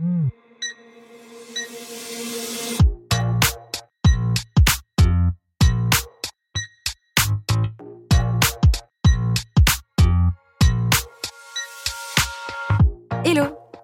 Mm.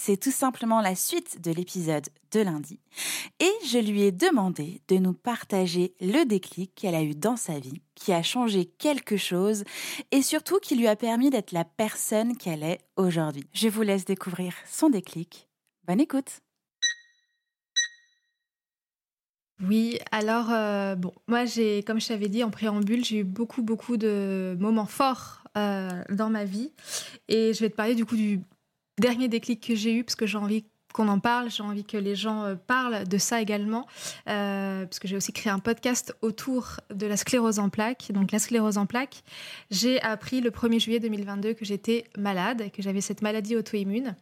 C'est tout simplement la suite de l'épisode de lundi. Et je lui ai demandé de nous partager le déclic qu'elle a eu dans sa vie, qui a changé quelque chose et surtout qui lui a permis d'être la personne qu'elle est aujourd'hui. Je vous laisse découvrir son déclic. Bonne écoute oui, alors euh, bon, moi j'ai, comme je t'avais dit en préambule, j'ai eu beaucoup beaucoup de moments forts euh, dans ma vie, et je vais te parler du coup du dernier déclic que j'ai eu, parce que j'ai envie qu'on en parle, j'ai envie que les gens euh, parlent de ça également, euh, parce que j'ai aussi créé un podcast autour de la sclérose en plaques. Donc la sclérose en plaques, j'ai appris le 1er juillet 2022 que j'étais malade, que j'avais cette maladie auto-immune.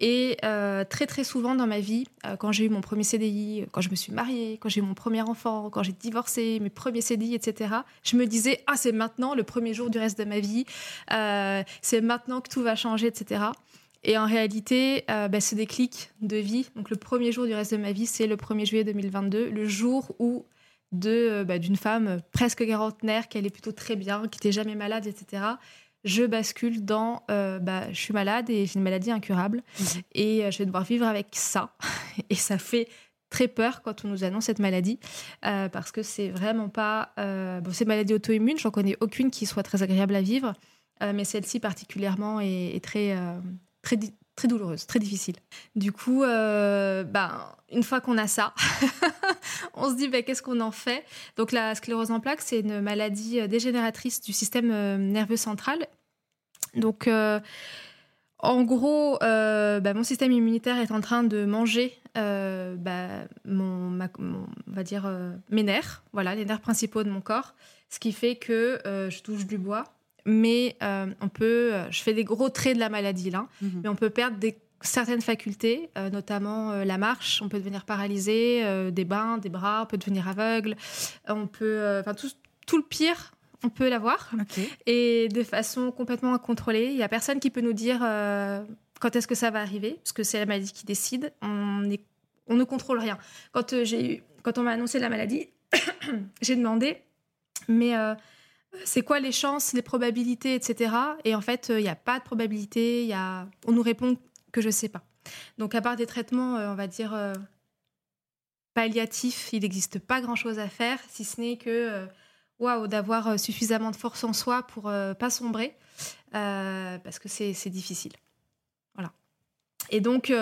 Et euh, très très souvent dans ma vie, quand j'ai eu mon premier CDI, quand je me suis mariée, quand j'ai eu mon premier enfant, quand j'ai divorcé, mes premiers CDI, etc., je me disais, ah c'est maintenant le premier jour du reste de ma vie, c'est maintenant que tout va changer, etc. Et en réalité, euh, bah, ce déclic de vie, donc le premier jour du reste de ma vie, c'est le 1er juillet 2022, le jour où de euh, bah, d'une femme presque quarantenaire, qui allait plutôt très bien, qui n'était jamais malade, etc., je bascule dans euh, bah, je suis malade et j'ai une maladie incurable mmh. et je vais devoir vivre avec ça. Et ça fait très peur quand on nous annonce cette maladie parce que c'est vraiment pas. bon, ces maladies auto-immunes, j'en connais aucune qui soit très agréable à vivre, mais celle-ci particulièrement est, est très très, très douloureuse, très difficile. Du coup, ben, une fois qu'on a ça, on se dit ben, qu'est-ce qu'on en fait? Donc la sclérose en plaques, c'est une maladie euh, dégénératrice du système euh, nerveux central. Donc en gros, ben, mon système immunitaire est en train de manger ben, mon, on va dire mes nerfs, voilà, les nerfs principaux de mon corps, ce qui fait que je touche du bois mais euh, on peut, euh, je fais des gros traits de la maladie là, mhm. mais on peut perdre des, certaines facultés, euh, notamment la marche, on peut devenir paralysé, des bains, des bras, on peut devenir aveugle, on peut, enfin tout, tout, le pire, on peut l'avoir, et de façon complètement incontrôlée. Il n'y a personne qui peut nous dire quand est-ce que ça va arriver, parce que c'est la maladie qui décide. On, est, on ne contrôle rien. Quand j'ai quand on m'a annoncé la maladie, j'ai demandé, mais c'est quoi les chances, les probabilités, etc. Et en fait, il euh, n'y a pas de probabilité. Y a... On nous répond que je ne sais pas. Donc, à part des traitements, euh, on va dire, euh, palliatifs, il n'existe pas grand-chose à faire, si ce n'est que, waouh, d'avoir suffisamment de force en soi pour pas sombrer, parce que c'est difficile. Voilà. Et donc,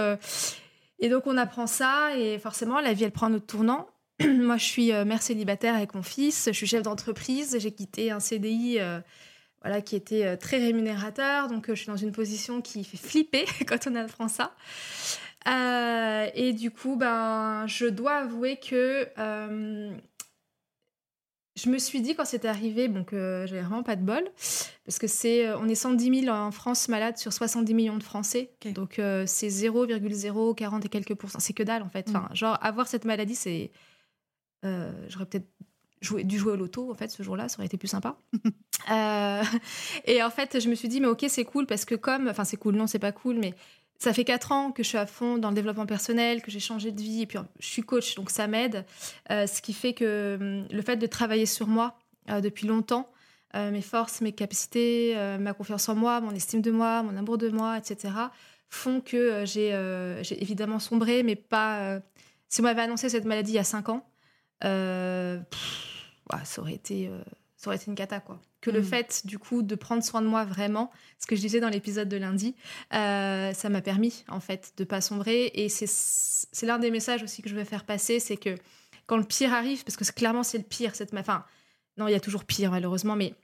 et donc, on apprend ça, et forcément, la vie, elle prend un autre tournant. Moi, je suis euh, mère célibataire avec mon fils, je suis chef d'entreprise, j'ai quitté un CDI euh, voilà, qui était euh, très rémunérateur, donc je suis dans une position qui fait flipper quand on apprend ça. et du coup, ben, je dois avouer que je me suis dit quand c'est arrivé, bon, que j'avais vraiment pas de bol, parce que c'est, on est 110 000 en France malades sur 70 millions de Français, donc c'est 0,040 et quelques pourcents, c'est que dalle en fait. Enfin, mm. genre avoir cette maladie, c'est euh, j'aurais peut-être dû jouer au loto, en fait, ce jour-là, ça aurait été plus sympa. Euh, et en fait, je me suis dit, mais ok, c'est cool parce que comme, enfin, c'est cool, non, c'est pas cool, mais ça fait quatre ans que je suis à fond dans le développement personnel, que j'ai changé de vie, et puis je suis coach, donc ça m'aide. Euh, ce qui fait que le fait de travailler sur moi depuis longtemps, mes forces, mes capacités, ma confiance en moi, mon estime de moi, mon amour de moi, etc., font que j'ai évidemment sombré, mais pas. si on m'avait annoncé cette maladie il y a cinq ans, euh, ça aurait été, euh, ça aurait été une cata, quoi. Que le Mm. fait, du coup, de prendre soin de moi vraiment, ce que je disais dans l'épisode de lundi, euh, ça m'a permis, en fait, de pas sombrer. Et c'est l'un des messages aussi que je veux faire passer, c'est que quand le pire arrive, parce que clairement, c'est le pire, cette... Enfin, non, il y a toujours pire, malheureusement, mais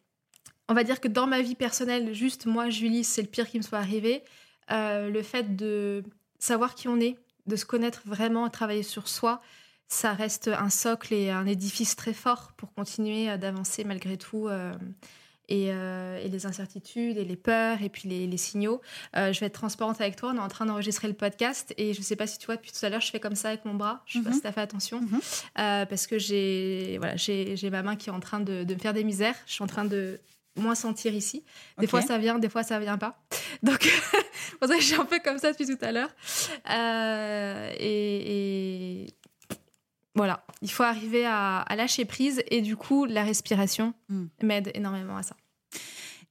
on va dire que dans ma vie personnelle, juste moi, Julie, c'est le pire qui me soit arrivé. Euh, le fait de savoir qui on est, de se connaître vraiment, travailler sur soi, ça reste un socle et un édifice très fort pour continuer euh, d'avancer malgré tout. euh, et, euh, et les incertitudes et les peurs et puis les, les signaux. Euh, je vais être transparente avec toi. On est en train d'enregistrer le podcast et je sais pas si tu vois depuis tout à l'heure, je fais comme ça avec mon bras. Je sais pas Mhm. si tu as fait attention Mhm. Euh, parce que j'ai voilà, j'ai ma main qui est en train de, de me faire des misères. Je suis en train de moins sentir ici. Des fois ça vient, des fois ça vient pas. Donc c'est pour ça que je suis un peu comme ça depuis tout à l'heure. Et, et voilà, il faut arriver à, à lâcher prise et du coup la respiration Mm. m'aide énormément à ça.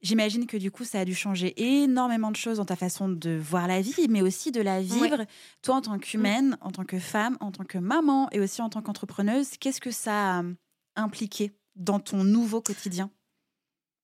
J'imagine que du coup, ça a dû changer énormément de choses dans ta façon de voir la vie, mais aussi de la vivre. Toi, en tant qu'humaine, en tant que femme, en tant que maman et aussi en tant qu'entrepreneuse, qu'est-ce que ça a euh, impliqué dans ton nouveau quotidien?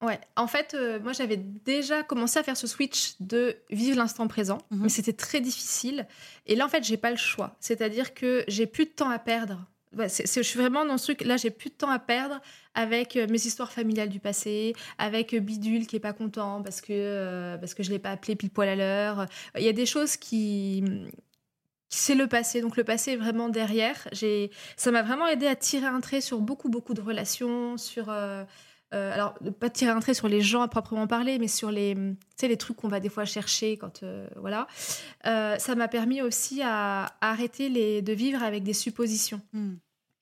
Ouais, en fait, euh, moi j'avais déjà commencé à faire ce switch de vivre l'instant présent, Mhm. mais c'était très difficile. Et là, en fait, j'ai pas le choix. C'est-à-dire que j'ai plus de temps à perdre. Je suis vraiment dans ce truc. Là, j'ai plus de temps à perdre avec euh, mes histoires familiales du passé, avec euh, Bidule qui est pas content parce que euh, parce que je l'ai pas appelé pile poil à l'heure. Il y a des choses qui c'est le passé, donc le passé est vraiment derrière. Ça m'a vraiment aidé à tirer un trait sur beaucoup, beaucoup de relations, sur, euh, euh, alors pas tirer un trait sur les gens à proprement parler, mais sur les, tu sais, les trucs qu'on va des fois chercher quand, euh, voilà. Euh, ça m'a permis aussi à, à arrêter les, de vivre avec des suppositions.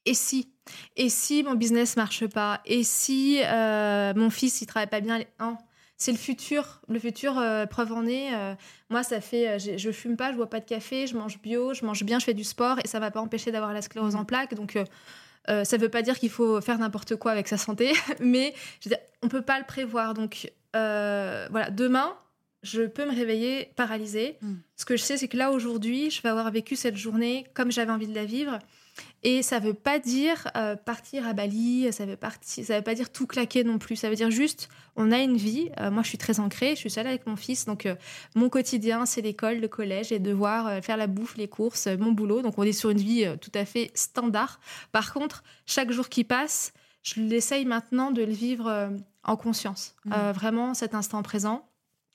Et si? Et si mon business marche pas? Et si mon fils il travaille pas bien? Non, c'est le futur. Le futur, preuve en est. moi, ça fait, je fume pas, je bois pas de café, je mange bio, je mange bien, je fais du sport et ça m'a pas empêché d'avoir la sclérose en plaques. Donc euh, ça veut pas dire qu'il faut faire n'importe quoi avec sa santé, mais je veux dire, on peut pas le prévoir. Donc euh, voilà, demain. Je peux me réveiller paralysée. Mm. Ce que je sais, c'est que là, aujourd'hui, je vais avoir vécu cette journée comme j'avais envie de la vivre. Et ça veut pas dire euh, partir à Bali, ça veut, partir, ça veut pas dire tout claquer non plus. Ça veut dire juste, on a une vie. Euh, moi, je suis très ancrée, je suis seule avec mon fils. Donc, euh, mon quotidien, c'est l'école, le collège, et devoir faire la bouffe, les courses, mon boulot. Donc, on est sur une vie tout à fait standard. Par contre, chaque jour qui passe, je l'essaye maintenant de le vivre en conscience. Euh, vraiment, cet instant présent.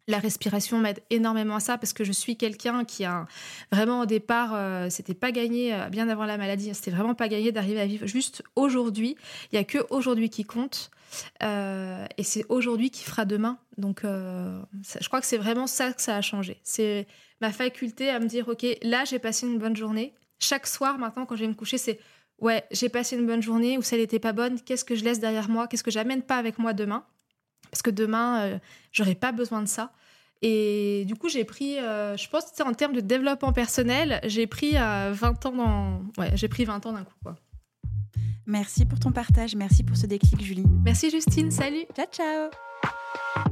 La respiration m'aide énormément à ça parce que je suis quelqu'un qui a vraiment au départ, euh, c'était pas gagné euh, bien avant la maladie. C'était vraiment pas gagné d'arriver à vivre juste aujourd'hui. Il y a que aujourd'hui qui compte Euh, et c'est aujourd'hui qui fera demain. Donc, euh, ça- je crois que c'est vraiment ça que ça a changé. C'est ma faculté à me dire ok, là j'ai passé une bonne journée. Chaque soir maintenant quand je vais me coucher, c'est ouais j'ai passé une bonne journée ou celle n'était pas bonne. Qu'est-ce que je laisse derrière moi? Qu'est-ce que j'amène pas avec moi demain? Parce que demain, euh, j'aurai pas besoin de ça. Et du coup, j'ai pris, euh, je pense, en termes de développement personnel, j'ai pris euh, 20 ans dans, ouais, j'ai pris 20 ans d'un coup, quoi. Merci pour ton partage, merci pour ce déclic, Julie. Merci Justine, salut. Ciao, ciao